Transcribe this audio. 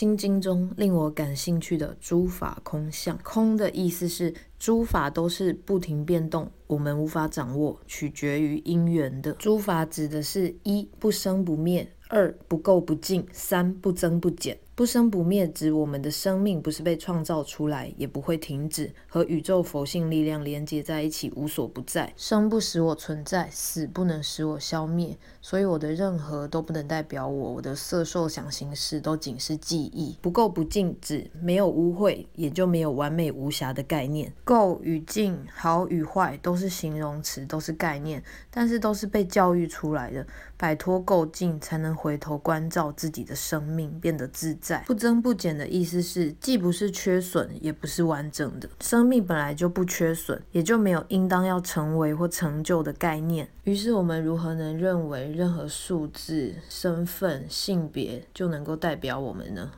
心经》中令我感兴趣的诸法空相。空的意思是诸法都是不停变动，我们无法掌握，取决于因缘的。诸法指的是一不生不灭，二不垢不净，三不增不减。不生不灭指我们的生命不是被创造出来，也不会停止，和宇宙佛性力量连接在一起，无所不在。生不使我存在，死不能使我消灭，所以我的任何都不能代表我，我的色受想行识都仅是记忆。不垢不净指没有污秽，也就没有完美无瑕的概念。垢与净、好与坏都是形容词，都是概念，但是都是被教育出来的。摆脱垢净，才能回头关照自己的生命，变得自在。不增不减的意思是，既不是缺损，也不是完整的。生命本来就不缺损，也就没有应当要成为或成就的概念。于是，我们如何能认为任何数字、身份、性别就能够代表我们呢？